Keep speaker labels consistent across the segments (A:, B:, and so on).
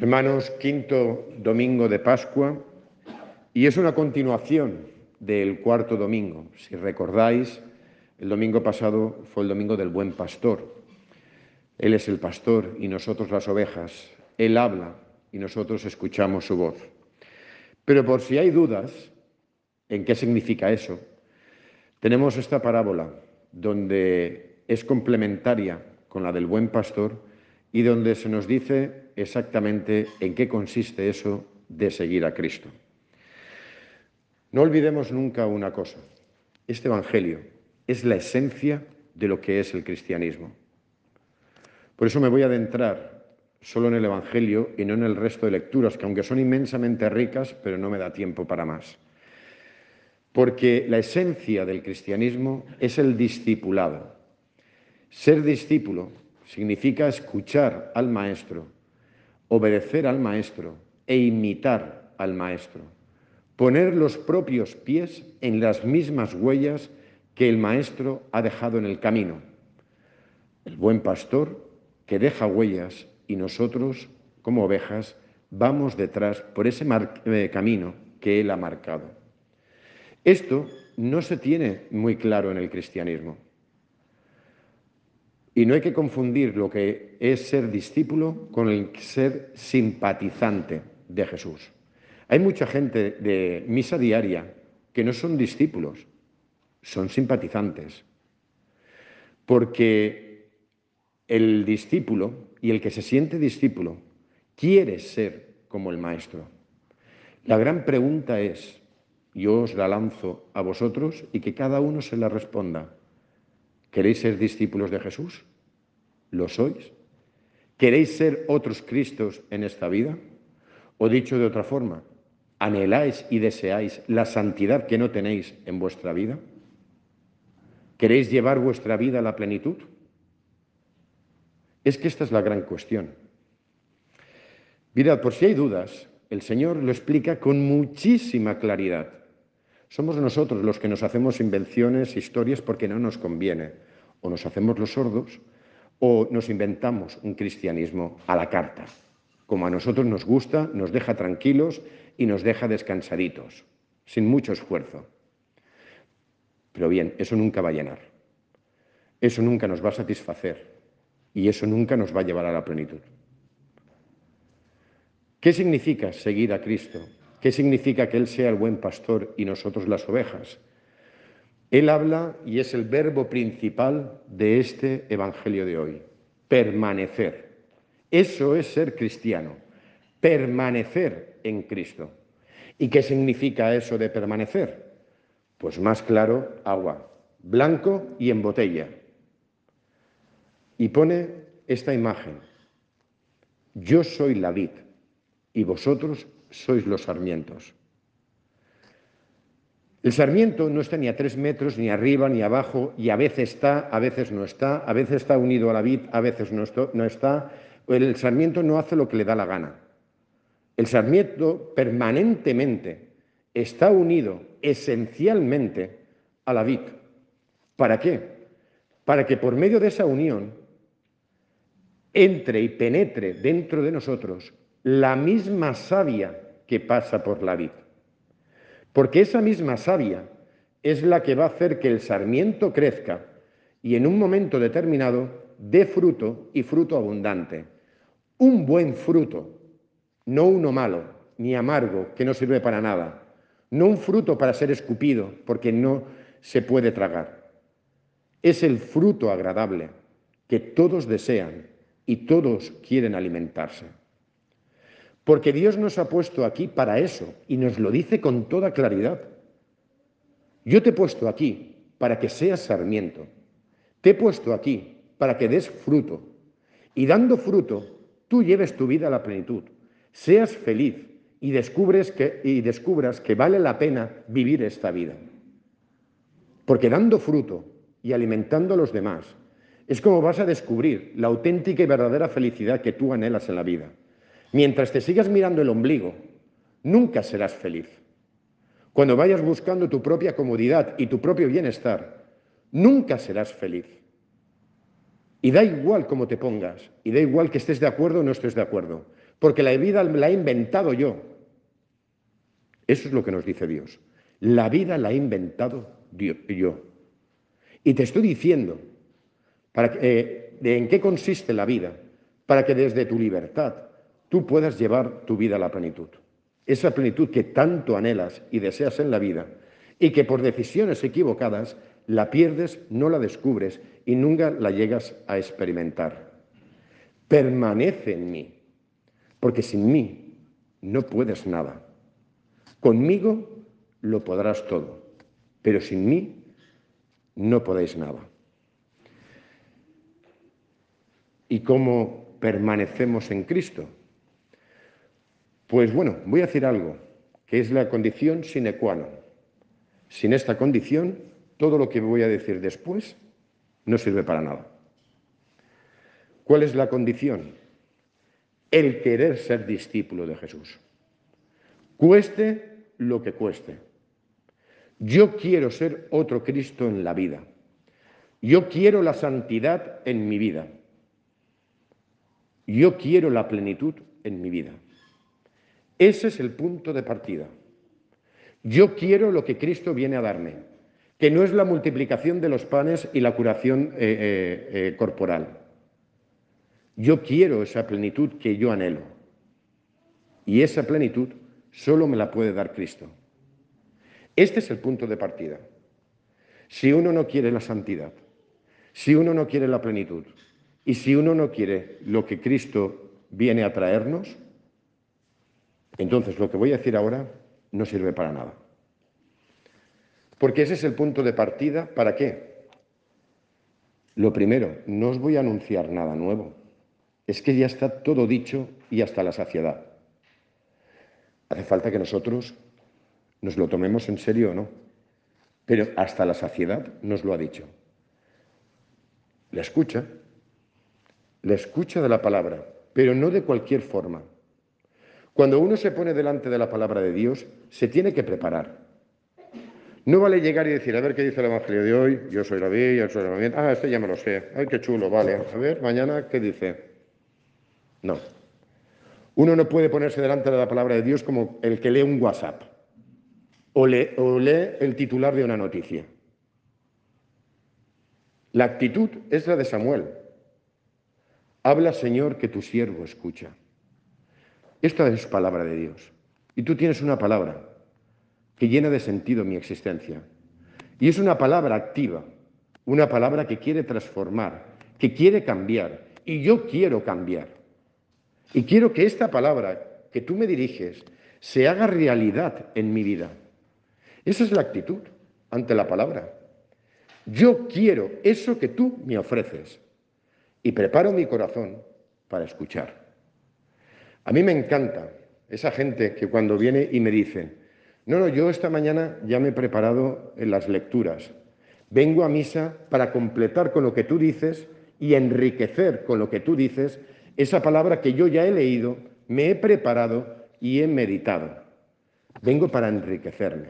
A: Hermanos, quinto domingo de Pascua y es una continuación del cuarto domingo. Si recordáis, el domingo pasado fue el domingo del buen pastor. Él es el pastor y nosotros las ovejas. Él habla y nosotros escuchamos su voz. Pero por si hay dudas en qué significa eso, tenemos esta parábola donde es complementaria con la del buen pastor y donde se nos dice exactamente en qué consiste eso de seguir a Cristo. No olvidemos nunca una cosa. Este Evangelio es la esencia de lo que es el cristianismo. Por eso me voy a adentrar solo en el Evangelio y no en el resto de lecturas, que aunque son inmensamente ricas, pero no me da tiempo para más. Porque la esencia del cristianismo es el discipulado. Ser discípulo significa escuchar al maestro, obedecer al maestro e imitar al maestro. Poner los propios pies en las mismas huellas que el maestro ha dejado en el camino. El buen pastor que deja huellas y nosotros, como ovejas, vamos detrás por ese eh, camino que él ha marcado. Esto no se tiene muy claro en el cristianismo. Y no hay que confundir lo que es ser discípulo con el ser simpatizante de Jesús. Hay mucha gente de misa diaria que no son discípulos, son simpatizantes. Porque el discípulo y el que se siente discípulo quiere ser como el maestro. La gran pregunta es, yo os la lanzo a vosotros y que cada uno se la responda. ¿Queréis ser discípulos de Jesús? ¿Lo sois? ¿Queréis ser otros Cristos en esta vida? O dicho de otra forma, ¿anheláis y deseáis la santidad que no tenéis en vuestra vida? ¿Queréis llevar vuestra vida a la plenitud? Es que esta es la gran cuestión. Mirad, por si hay dudas, el Señor lo explica con muchísima claridad. Somos nosotros los que nos hacemos invenciones, historias, porque no nos conviene. O nos hacemos los sordos o nos inventamos un cristianismo a la carta. Como a nosotros nos gusta, nos deja tranquilos y nos deja descansaditos, sin mucho esfuerzo. Pero bien, eso nunca va a llenar. Eso nunca nos va a satisfacer y eso nunca nos va a llevar a la plenitud. ¿Qué significa seguir a Cristo? ¿Qué significa que Él sea el buen pastor y nosotros las ovejas? Él habla y es el verbo principal de este Evangelio de hoy, permanecer. Eso es ser cristiano, permanecer en Cristo. ¿Y qué significa eso de permanecer? Pues más claro, agua, blanco y en botella. Y pone esta imagen. Yo soy la vid y vosotros sois los sarmientos. El sarmiento no está ni a tres metros, ni arriba, ni abajo, y a veces está, a veces no está, a veces está unido a la vid, a veces no está. El sarmiento no hace lo que le da la gana. El sarmiento permanentemente está unido esencialmente a la vid. ¿Para qué? Para que por medio de esa unión entre y penetre dentro de nosotros la misma savia que pasa por la vid. Porque esa misma savia es la que va a hacer que el sarmiento crezca y en un momento determinado dé fruto y fruto abundante. Un buen fruto, no uno malo ni amargo que no sirve para nada. No un fruto para ser escupido porque no se puede tragar. Es el fruto agradable que todos desean y todos quieren alimentarse. Porque Dios nos ha puesto aquí para eso y nos lo dice con toda claridad. Yo te he puesto aquí para que seas sarmiento. Te he puesto aquí para que des fruto. Y dando fruto, tú lleves tu vida a la plenitud. Seas feliz y, descubres que, y descubras que vale la pena vivir esta vida. Porque dando fruto y alimentando a los demás, es como vas a descubrir la auténtica y verdadera felicidad que tú anhelas en la vida. Mientras te sigas mirando el ombligo, nunca serás feliz. Cuando vayas buscando tu propia comodidad y tu propio bienestar, nunca serás feliz. Y da igual cómo te pongas, y da igual que estés de acuerdo o no estés de acuerdo. porque la vida la he inventado yo. Eso es lo que nos dice Dios. La vida la he inventado yo. Y te estoy diciendo para eh, de en qué consiste la vida, para que desde tu libertad tú puedas llevar tu vida a la plenitud. Esa plenitud que tanto anhelas y deseas en la vida y que por decisiones equivocadas la pierdes, no la descubres y nunca la llegas a experimentar. Permanece en mí, porque sin mí no puedes nada. Conmigo lo podrás todo, pero sin mí no podéis nada. ¿Y cómo permanecemos en Cristo? Pues bueno, voy a decir algo, que es la condición sine qua non. Sin esta condición, todo lo que voy a decir después no sirve para nada. ¿Cuál es la condición? El querer ser discípulo de Jesús. Cueste lo que cueste. Yo quiero ser otro Cristo en la vida. Yo quiero la santidad en mi vida. Yo quiero la plenitud en mi vida. Ese es el punto de partida. Yo quiero lo que Cristo viene a darme, que no es la multiplicación de los panes y la curación eh, eh, eh, corporal. Yo quiero esa plenitud que yo anhelo. Y esa plenitud solo me la puede dar Cristo. Este es el punto de partida. Si uno no quiere la santidad, si uno no quiere la plenitud y si uno no quiere lo que Cristo viene a traernos, entonces, lo que voy a decir ahora no sirve para nada. Porque ese es el punto de partida. ¿Para qué? Lo primero, no os voy a anunciar nada nuevo. Es que ya está todo dicho y hasta la saciedad. Hace falta que nosotros nos lo tomemos en serio o no. Pero hasta la saciedad nos lo ha dicho. La escucha, la escucha de la palabra, pero no de cualquier forma. Cuando uno se pone delante de la palabra de Dios, se tiene que preparar. No vale llegar y decir, a ver qué dice el Evangelio de hoy, yo soy la vi, yo soy la bien. Ah, este ya me lo sé. Ay, qué chulo, vale. A ver, mañana, ¿qué dice? No. Uno no puede ponerse delante de la palabra de Dios como el que lee un WhatsApp o lee el titular de una noticia. La actitud es la de Samuel. Habla, Señor, que tu siervo escucha. Esta es palabra de Dios. Y tú tienes una palabra que llena de sentido mi existencia. Y es una palabra activa, una palabra que quiere transformar, que quiere cambiar. Y yo quiero cambiar. Y quiero que esta palabra que tú me diriges se haga realidad en mi vida. Esa es la actitud ante la palabra. Yo quiero eso que tú me ofreces y preparo mi corazón para escuchar. A mí me encanta esa gente que cuando viene y me dice, no, no, yo esta mañana ya me he preparado en las lecturas. Vengo a misa para completar con lo que tú dices y enriquecer con lo que tú dices esa palabra que yo ya he leído, me he preparado y he meditado. Vengo para enriquecerme.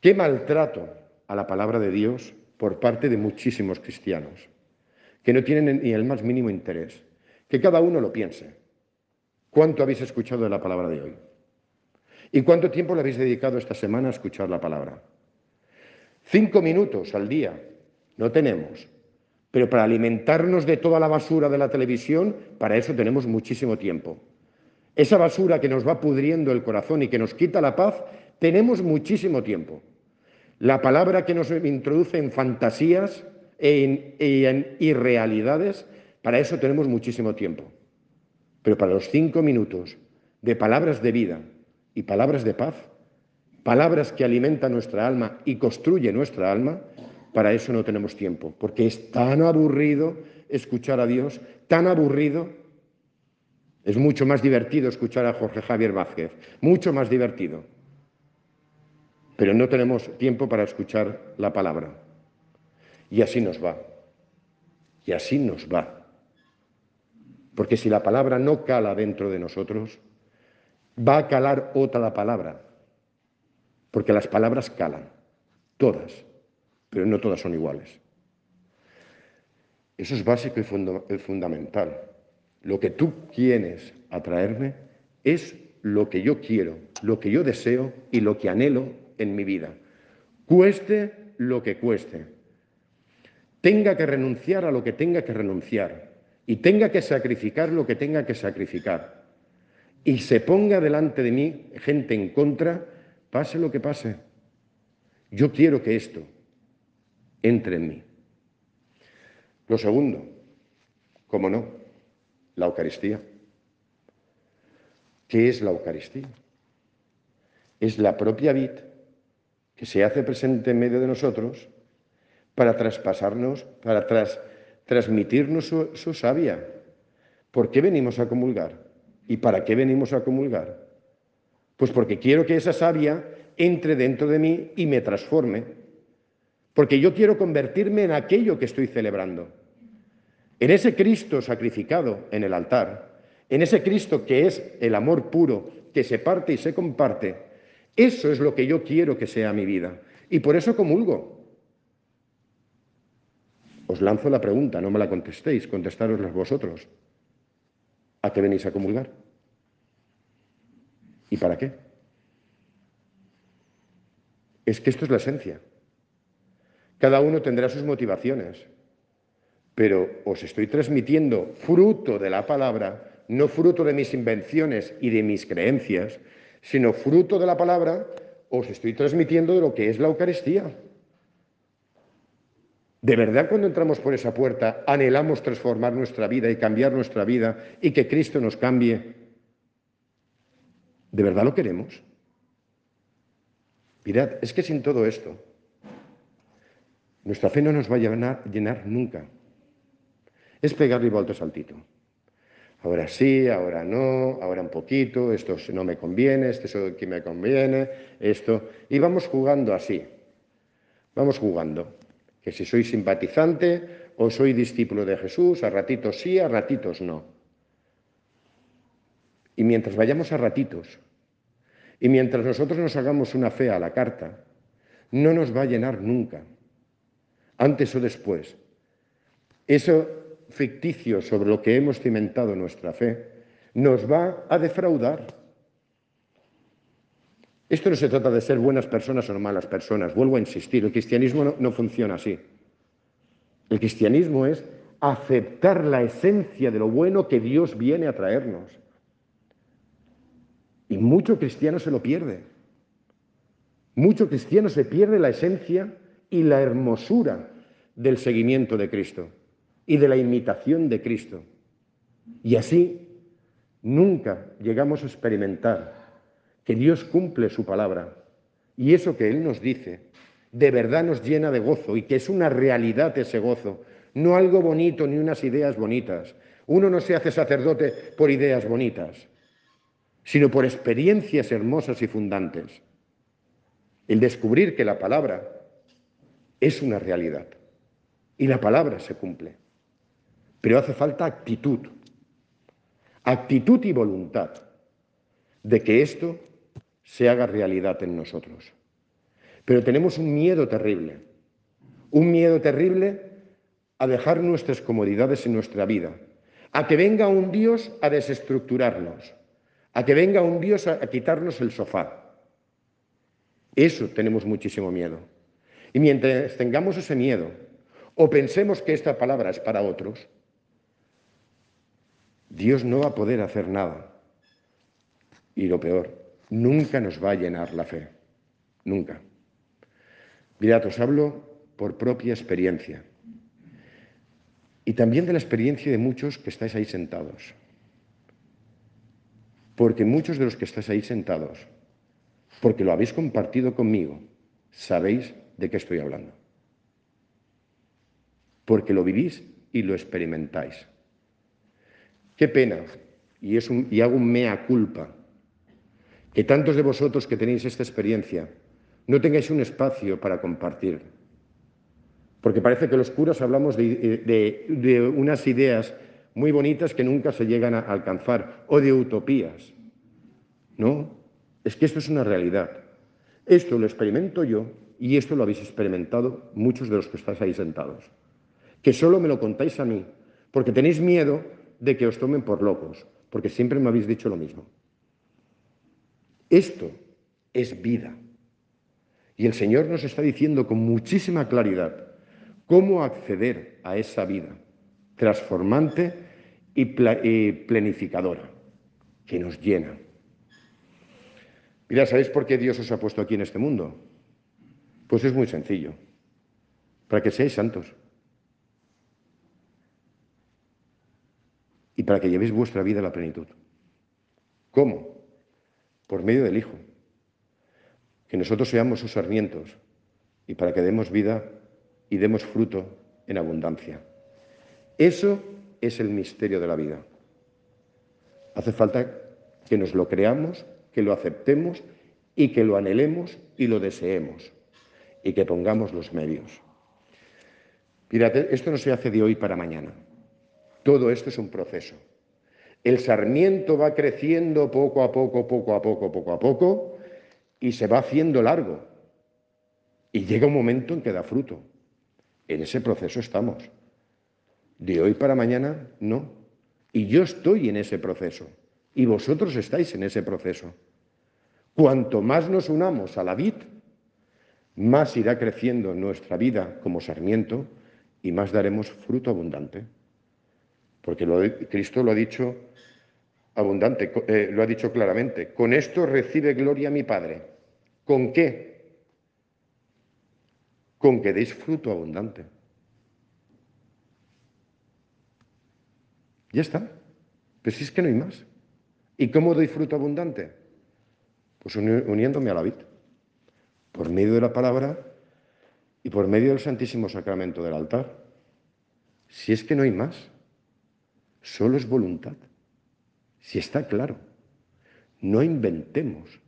A: Qué maltrato a la palabra de Dios por parte de muchísimos cristianos, que no tienen ni el más mínimo interés. Que cada uno lo piense. ¿Cuánto habéis escuchado de la palabra de hoy? ¿Y cuánto tiempo le habéis dedicado esta semana a escuchar la palabra? Cinco minutos al día. No tenemos. Pero para alimentarnos de toda la basura de la televisión, para eso tenemos muchísimo tiempo. Esa basura que nos va pudriendo el corazón y que nos quita la paz, tenemos muchísimo tiempo. La palabra que nos introduce en fantasías e en, irrealidades, para eso tenemos muchísimo tiempo. Pero para los cinco minutos de palabras de vida y palabras de paz, palabras que alimentan nuestra alma y construye nuestra alma, para eso no tenemos tiempo, porque es tan aburrido escuchar a Dios, tan aburrido. Es mucho más divertido escuchar a Jorge Javier Vázquez, mucho más divertido. Pero no tenemos tiempo para escuchar la palabra. Y así nos va. Y así nos va. Porque si la palabra no cala dentro de nosotros, va a calar otra palabra. Porque las palabras calan, todas, pero no todas son iguales. Eso es básico y fundamental. Lo que tú tienes atraerme es lo que yo quiero, lo que yo deseo y lo que anhelo en mi vida. Cueste lo que cueste. Tenga que renunciar a lo que tenga que renunciar y tenga que sacrificar lo que tenga que sacrificar. Y se ponga delante de mí gente en contra, pase lo que pase. Yo quiero que esto entre en mí. Lo segundo, ¿cómo no? La Eucaristía. ¿Qué es la Eucaristía? Es la propia vid que se hace presente en medio de nosotros para traspasarnos, para transmitirnos su, su savia. ¿Por qué venimos a comulgar? ¿Y para qué venimos a comulgar? Pues porque quiero que esa savia entre dentro de mí y me transforme. Porque yo quiero convertirme en aquello que estoy celebrando. En ese Cristo sacrificado en el altar, en ese Cristo que es el amor puro, que se parte y se comparte, eso es lo que yo quiero que sea mi vida. Y por eso comulgo. Os lanzo la pregunta, no me la contestéis, contestárosla vosotros. ¿A qué venís a comulgar? ¿Y para qué? Es que esto es la esencia. Cada uno tendrá sus motivaciones, pero os estoy transmitiendo fruto de la palabra, no fruto de mis invenciones y de mis creencias, sino fruto de la palabra, os estoy transmitiendo de lo que es la Eucaristía. ¿De verdad cuando entramos por esa puerta anhelamos transformar nuestra vida y cambiar nuestra vida y que Cristo nos cambie? ¿De verdad lo queremos? Mirad, es que sin todo esto, nuestra fe no nos va a llenar, nunca. Es pegarle vuelta saltito. Ahora sí, ahora no, ahora un poquito, esto no me conviene, esto aquí me conviene, esto. Y vamos jugando así. Vamos jugando que si soy simpatizante o soy discípulo de Jesús, a ratitos sí, a ratitos no. Y mientras vayamos a ratitos, y mientras nosotros nos hagamos una fe a la carta, no nos va a llenar nunca, antes o después. Eso ficticio sobre lo que hemos cimentado nuestra fe nos va a defraudar. Esto no se trata de ser buenas personas o malas personas, vuelvo a insistir, el cristianismo no, funciona así. El cristianismo es aceptar la esencia de lo bueno que Dios viene a traernos. Y mucho cristiano se lo pierde. Mucho cristiano se pierde la esencia y la hermosura del seguimiento de Cristo y de la imitación de Cristo. Y así nunca llegamos a experimentar que Dios cumple su palabra y eso que Él nos dice de verdad nos llena de gozo y que es una realidad ese gozo, no algo bonito ni unas ideas bonitas. Uno no se hace sacerdote por ideas bonitas, sino por experiencias hermosas y fundantes. El descubrir que la palabra es una realidad y la palabra se cumple. Pero hace falta actitud, actitud y voluntad de que esto se haga realidad en nosotros. Pero tenemos un miedo terrible, un miedo terrible a dejar nuestras comodidades en nuestra vida, a que venga un Dios a desestructurarnos, a que venga un Dios a, quitarnos el sofá. Eso tenemos muchísimo miedo. Y mientras tengamos ese miedo, o pensemos que esta palabra es para otros, Dios no va a poder hacer nada. Y lo peor, nunca nos va a llenar la fe. Nunca. Mirad, os hablo por propia experiencia. Y también de la experiencia de muchos que estáis ahí sentados. Porque muchos de los que estáis ahí sentados, porque lo habéis compartido conmigo, sabéis de qué estoy hablando. Porque lo vivís y lo experimentáis. Qué pena, y, es y hago un mea culpa, que tantos de vosotros que tenéis esta experiencia no tengáis un espacio para compartir. Porque parece que los curas hablamos de, unas ideas muy bonitas que nunca se llegan a alcanzar o de utopías. No, es que esto es una realidad. Esto lo experimento yo y esto lo habéis experimentado muchos de los que estáis ahí sentados. Que solo me lo contáis a mí, porque tenéis miedo de que os tomen por locos, porque siempre me habéis dicho lo mismo. Esto es vida. Y el Señor nos está diciendo con muchísima claridad cómo acceder a esa vida transformante y planificadora que nos llena. Mira, ¿sabéis por qué Dios os ha puesto aquí en este mundo? Pues es muy sencillo, para que seáis santos y para que llevéis vuestra vida a la plenitud. ¿Cómo? Por medio del Hijo. Que nosotros seamos sus sarmientos y para que demos vida y demos fruto en abundancia. Eso es el misterio de la vida. Hace falta que nos lo creamos, que lo aceptemos y que lo anhelemos y lo deseemos y que pongamos los medios. Esto no se hace de hoy para mañana. Todo esto es un proceso. El sarmiento va creciendo poco a poco, poco a poco, poco a poco, y se va haciendo largo. Y llega un momento en que da fruto. En ese proceso estamos. De hoy para mañana, no. Y yo estoy en ese proceso. Y vosotros estáis en ese proceso. Cuanto más nos unamos a la vid, más irá creciendo nuestra vida como sarmiento y más daremos fruto abundante. Porque Cristo lo ha dicho abundante, eh, lo ha dicho claramente. Con esto recibe gloria mi Padre. ¿Con qué? Con que deis fruto abundante. Ya está. Pero si es que no hay más. ¿Y cómo doy fruto abundante? Pues uniéndome a la vida por medio de la palabra y por medio del Santísimo Sacramento del altar. Si es que no hay más, solo es voluntad. Si está claro, no inventemos.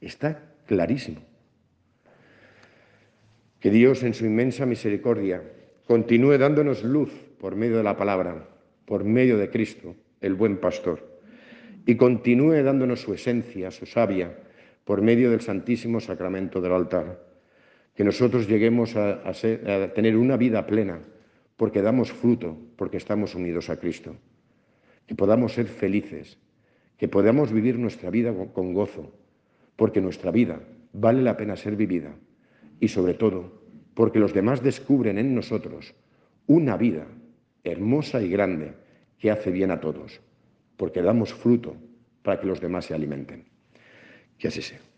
A: Está clarísimo. Que Dios en su inmensa misericordia continúe dándonos luz por medio de la palabra, por medio de Cristo, el buen pastor, y continúe dándonos su esencia, su savia, por medio del Santísimo Sacramento del altar. Que nosotros lleguemos a, tener una vida plena porque damos fruto, porque estamos unidos a Cristo. Que podamos ser felices, que podamos vivir nuestra vida con gozo, porque nuestra vida vale la pena ser vivida y sobre todo porque los demás descubren en nosotros una vida hermosa y grande que hace bien a todos, porque damos fruto para que los demás se alimenten. Que así sea.